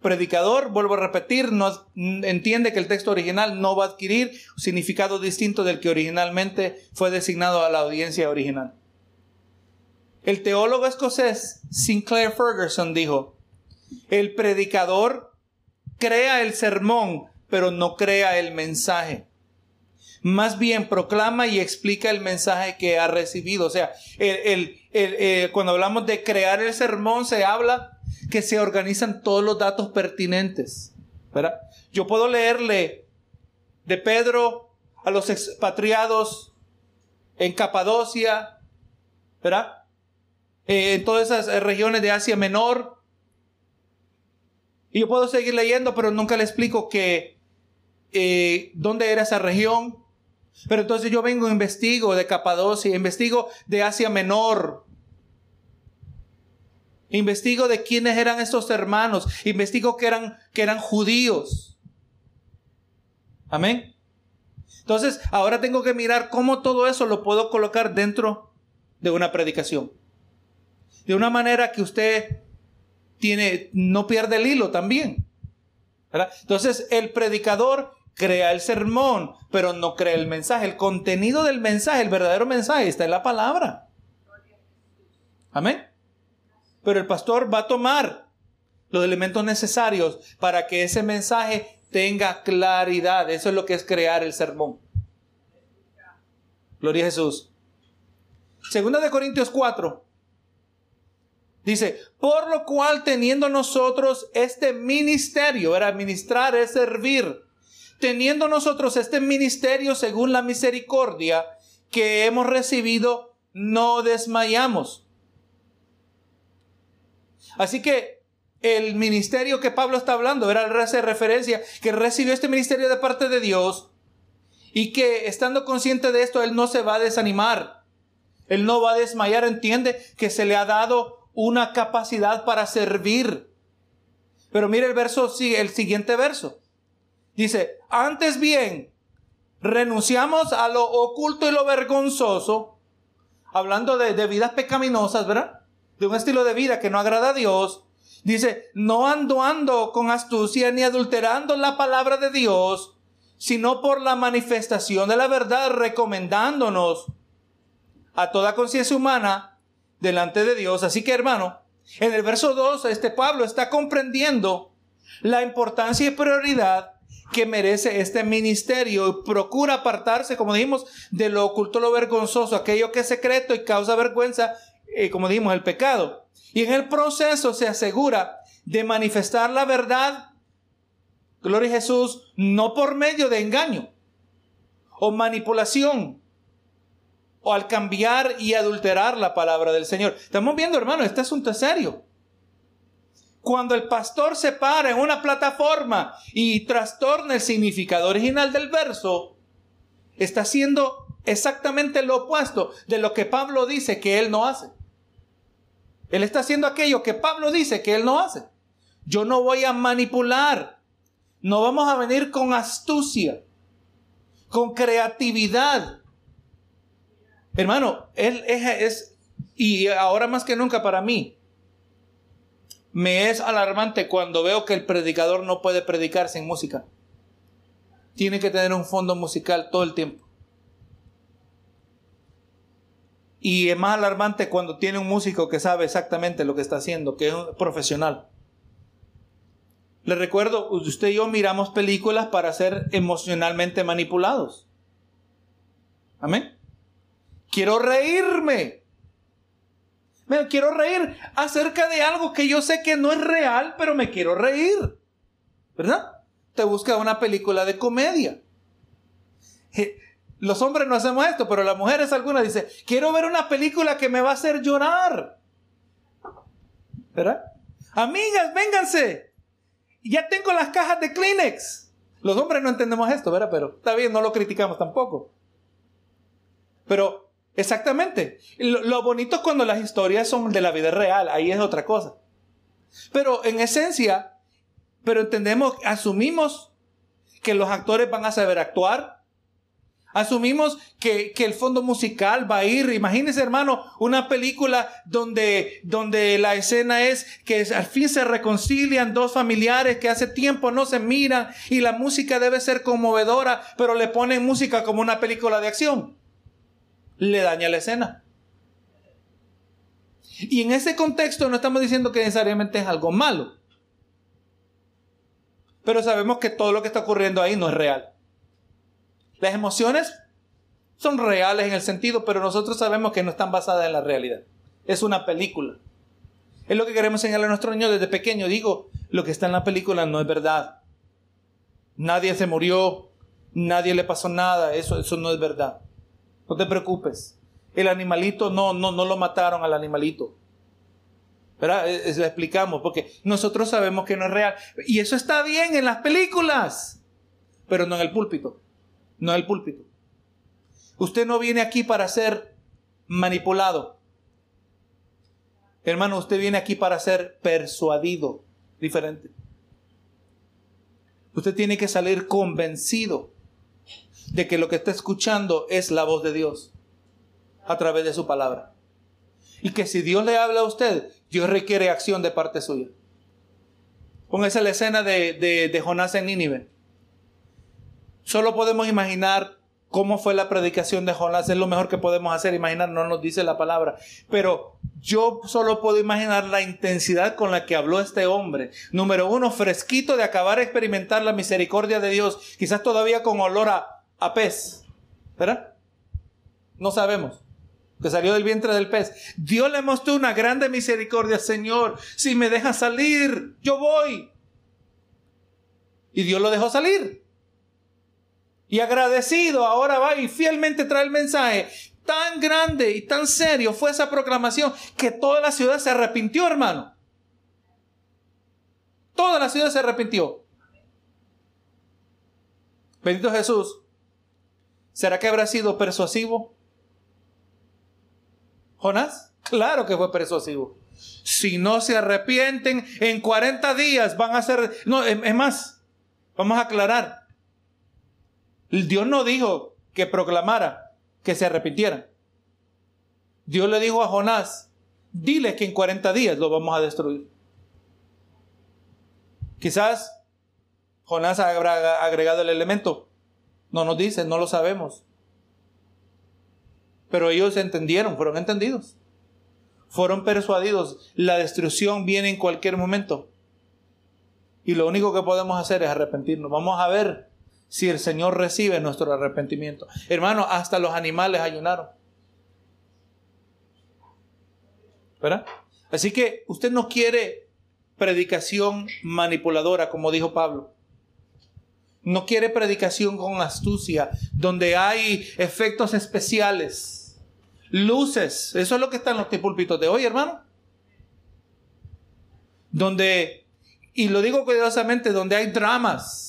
predicador, vuelvo a repetir, entiende que el texto original no va a adquirir significado distinto del que originalmente fue designado a la audiencia original. El teólogo escocés Sinclair Ferguson dijo, el predicador crea el sermón, pero no crea el mensaje. Más bien proclama y explica el mensaje que ha recibido. O sea, eh, cuando hablamos de crear el sermón, se habla que se organizan todos los datos pertinentes. Yo puedo leerle de Pedro a los expatriados en Capadocia, ¿verdad? Eh, en todas esas eh, regiones de Asia Menor. Y yo puedo seguir leyendo, pero nunca le explico que eh, dónde era esa región. Pero entonces yo vengo, investigo de Capadocia, investigo de Asia Menor, Investigo de quiénes eran estos hermanos. Investigo que eran, que eran judíos. Amén. Entonces, ahora tengo que mirar cómo todo eso lo puedo colocar dentro de una predicación. De una manera que usted tiene, no pierde el hilo también. Entonces, el predicador crea el sermón, pero no crea el mensaje. El contenido del mensaje, el verdadero mensaje, está en la palabra. Amén pero el pastor va a tomar los elementos necesarios para que ese mensaje tenga claridad. Eso es lo que es crear el sermón. Gloria a Jesús. Segunda de Corintios 4. Dice, por lo cual teniendo nosotros este ministerio, era ministrar, es servir, teniendo nosotros este ministerio según la misericordia que hemos recibido, no desmayamos. Así que el ministerio que Pablo está hablando era hace referencia que recibió este ministerio de parte de Dios y que estando consciente de esto, él no se va a desanimar. Él no va a desmayar, entiende que se le ha dado una capacidad para servir. Pero mire el verso, el siguiente verso. Dice, antes bien, renunciamos a lo oculto y lo vergonzoso, hablando de, de vidas pecaminosas, ¿verdad? de un estilo de vida que no agrada a Dios, dice, no ando ando con astucia ni adulterando la palabra de Dios, sino por la manifestación de la verdad, recomendándonos a toda conciencia humana delante de Dios. Así que hermano, en el verso 2, este Pablo está comprendiendo la importancia y prioridad que merece este ministerio procura apartarse, como dijimos, de lo oculto, lo vergonzoso, aquello que es secreto y causa vergüenza eh, como dijimos, el pecado. Y en el proceso se asegura de manifestar la verdad, gloria a Jesús, no por medio de engaño o manipulación o al cambiar y adulterar la palabra del Señor. Estamos viendo, hermano, este asunto es serio. Cuando el pastor se para en una plataforma y trastorna el significado original del verso, está haciendo exactamente lo opuesto de lo que Pablo dice que él no hace. Él está haciendo aquello que Pablo dice que él no hace. Yo no voy a manipular. No vamos a venir con astucia. con creatividad. Hermano, él es, y ahora más que nunca para mí, me es alarmante cuando veo que el predicador no puede predicar sin música. Tiene que tener un fondo musical todo el tiempo. Y es más alarmante cuando tiene un músico que sabe exactamente lo que está haciendo, que es un profesional. Le recuerdo, usted y yo miramos películas para ser emocionalmente manipulados. Amén. Quiero reírme. Me quiero reír acerca de algo que yo sé que no es real, pero me quiero reír. ¿Verdad? Te busca una película de comedia. Los hombres no hacemos esto, pero las mujeres algunas dicen, quiero ver una película que me va a hacer llorar. ¿Verdad? Amigas, vénganse. Ya tengo las cajas de Kleenex. Los hombres no entendemos esto, ¿verdad? Pero está bien, no lo criticamos tampoco. Pero exactamente, lo, bonito es cuando las historias son de la vida real, ahí es otra cosa. Pero en esencia, pero entendemos, asumimos que los actores van a saber actuar, Asumimos que, el fondo musical va a ir. Imagínense, hermano, una película donde, donde la escena es que al fin se reconcilian dos familiares que hace tiempo no se miran y la música debe ser conmovedora, pero le ponen música como una película de acción. Le daña la escena. Y en ese contexto no estamos diciendo que necesariamente es algo malo. Pero sabemos que todo lo que está ocurriendo ahí no es real. Las emociones son reales en el sentido, pero nosotros sabemos que no están basadas en la realidad. Es una película. Es lo que queremos enseñarle a nuestros niños desde pequeño. Digo, lo que está en la película no es verdad. Nadie se murió, nadie le pasó nada, eso, eso no es verdad. No te preocupes. El animalito no, no, no lo mataron al animalito. ¿Verdad? Eh, lo explicamos, porque nosotros sabemos que no es real. Y eso está bien en las películas, pero no en el púlpito no el púlpito. Usted no viene aquí para ser manipulado. Hermano, usted viene aquí para ser persuadido. Diferente. Usted tiene que salir convencido de que lo que está escuchando es la voz de Dios a través de su palabra. Y que si Dios le habla a usted, Dios requiere acción de parte suya. Póngase la escena de, de, Jonás en Nínive. Solo podemos imaginar cómo fue la predicación de Jonás. Es lo mejor que podemos hacer, imaginar, no nos dice la palabra. Pero yo solo puedo imaginar la intensidad con la que habló este hombre. Número uno, fresquito de acabar de experimentar la misericordia de Dios. Quizás todavía con olor a, a pez. ¿Verdad? No sabemos que salió del vientre del pez. Dios le mostró una grande misericordia, Señor. Si me deja salir, yo voy. Y Dios lo dejó salir. Y agradecido, ahora va y fielmente trae el mensaje. Tan grande y tan serio fue esa proclamación que toda la ciudad se arrepintió, hermano. Toda la ciudad se arrepintió. Bendito Jesús. ¿Será que habrá sido persuasivo? Jonás, claro que fue persuasivo. Si no se arrepienten, en 40 días van a ser... No, es más, vamos a aclarar. Dios no dijo que proclamara que se arrepintieran. Dios le dijo a Jonás, dile que en 40 días lo vamos a destruir. Quizás Jonás habrá agregado el elemento. No nos dice, no lo sabemos. Pero ellos entendieron, fueron entendidos. Fueron persuadidos. La destrucción viene en cualquier momento. Y lo único que podemos hacer es arrepentirnos. Vamos a ver si el Señor recibe nuestro arrepentimiento. Hermano, hasta los animales ayunaron. ¿Verdad? Así que usted no quiere predicación manipuladora, como dijo Pablo. No quiere predicación con astucia, donde hay efectos especiales, luces. Eso es lo que está en los púlpitos de hoy, hermano. Donde, y lo digo cuidadosamente, donde hay dramas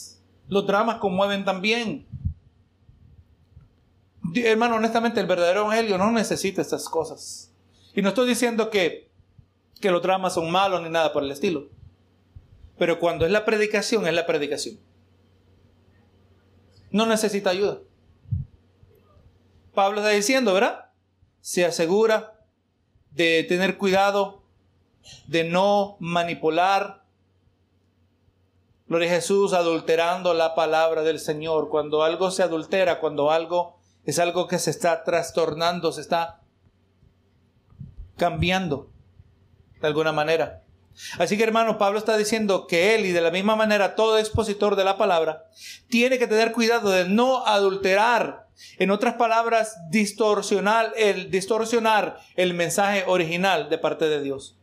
los dramas conmueven también. Hermano, honestamente, el verdadero evangelio no necesita estas cosas. Y no estoy diciendo que, que los dramas son malos ni nada por el estilo. Pero cuando es la predicación, es la predicación. No necesita ayuda. Pablo está diciendo, ¿verdad? Se asegura de tener cuidado, de no manipular. Gloria a Jesús, adulterando la palabra del Señor. Cuando algo se adultera, cuando algo es algo que se está trastornando, se está cambiando de alguna manera. Así que hermano, Pablo está diciendo que él y de la misma manera todo expositor de la palabra tiene que tener cuidado de no adulterar, en otras palabras, distorsionar el, distorsionar el mensaje original de parte de Dios.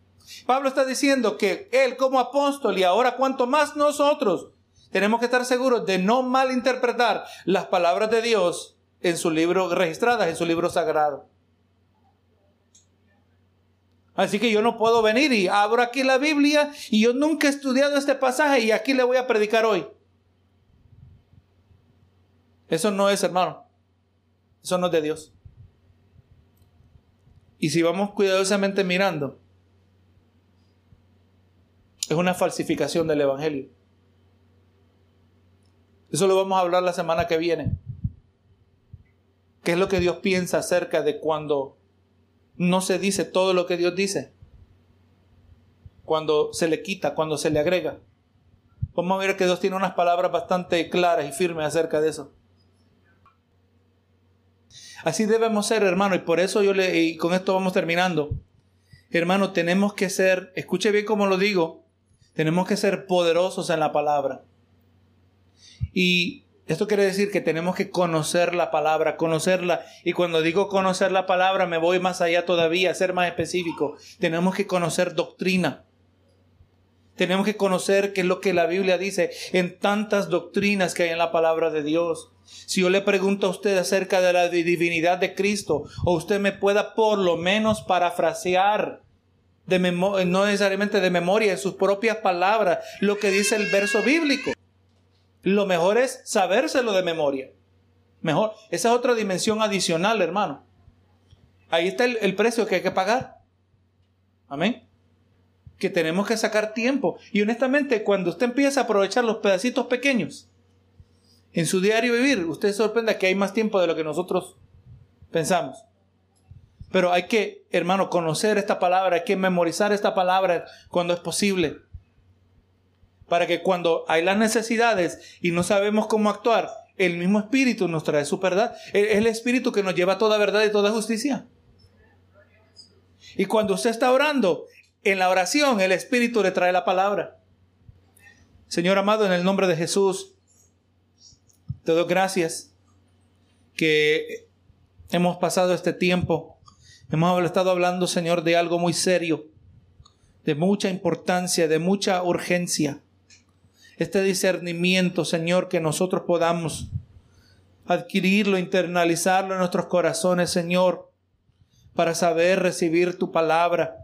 Pablo está diciendo que él como apóstol y ahora cuanto más nosotros tenemos que estar seguros de no malinterpretar las palabras de Dios en su libro registradas, en su libro sagrado. Así que yo no puedo venir y abro aquí la Biblia y yo nunca he estudiado este pasaje y aquí le voy a predicar hoy. Eso no es, hermano. Eso no es de Dios. Y si vamos cuidadosamente mirando, es una falsificación del Evangelio. Eso lo vamos a hablar la semana que viene. ¿Qué es lo que Dios piensa acerca de cuando no se dice todo lo que Dios dice. Cuando se le quita, cuando se le agrega. Vamos a ver que Dios tiene unas palabras bastante claras y firmes acerca de eso. Así debemos ser, hermano, y por eso yo le, y con esto vamos terminando. Hermano, tenemos que ser, escuche bien como lo digo, tenemos que ser poderosos en la palabra. Y esto quiere decir que tenemos que conocer la palabra, conocerla. Y cuando digo conocer la palabra, me voy más allá todavía, ser más específico. Tenemos que conocer doctrina. Tenemos que conocer qué es lo que la Biblia dice en tantas doctrinas que hay en la palabra de Dios. Si yo le pregunto a usted acerca de la divinidad de Cristo, o usted me pueda por lo menos parafrasear, de no necesariamente de memoria, en sus propias palabras, lo que dice el verso bíblico. Lo mejor es sabérselo de memoria. Mejor. Esa es otra dimensión adicional, hermano. Ahí está el, precio que hay que pagar. Amén. Que tenemos que sacar tiempo. Y honestamente, cuando usted empieza a aprovechar los pedacitos pequeños en su diario vivir, usted se sorprende que hay más tiempo de lo que nosotros pensamos. Pero hay que, hermano, conocer esta palabra, hay que memorizar esta palabra cuando es posible para que cuando hay las necesidades y no sabemos cómo actuar, el mismo Espíritu nos trae su verdad. Es el Espíritu que nos lleva a toda verdad y toda justicia. Y cuando usted está orando, en la oración el Espíritu le trae la palabra. Señor amado, en el nombre de Jesús, te doy gracias que hemos pasado este tiempo. Hemos estado hablando, Señor, de algo muy serio, de mucha importancia, de mucha urgencia este discernimiento, Señor, que nosotros podamos adquirirlo, internalizarlo en nuestros corazones, Señor, para saber recibir tu palabra.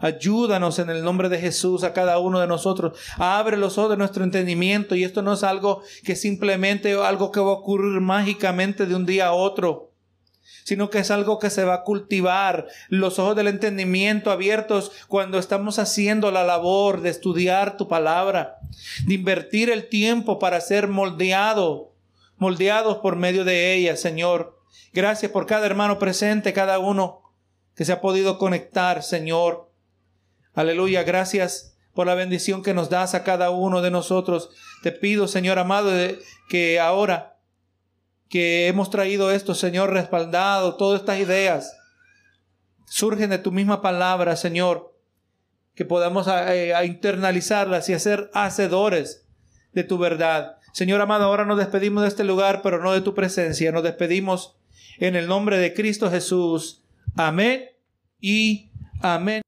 Ayúdanos en el nombre de Jesús a cada uno de nosotros. Abre los ojos de nuestro entendimiento y esto no es algo que simplemente algo que va a ocurrir mágicamente de un día a otro sino que es algo que se va a cultivar, los ojos del entendimiento abiertos cuando estamos haciendo la labor de estudiar tu palabra, de invertir el tiempo para ser moldeado, moldeados por medio de ella, Señor. Gracias por cada hermano presente, cada uno que se ha podido conectar, Señor. Aleluya, gracias por la bendición que nos das a cada uno de nosotros. Te pido, Señor amado, que ahora que hemos traído esto, Señor, respaldado, todas estas ideas surgen de tu misma palabra, Señor, que podamos eh, internalizarlas y hacer hacedores de tu verdad. Señor amado, ahora nos despedimos de este lugar, pero no de tu presencia. Nos despedimos en el nombre de Cristo Jesús. Amén y amén.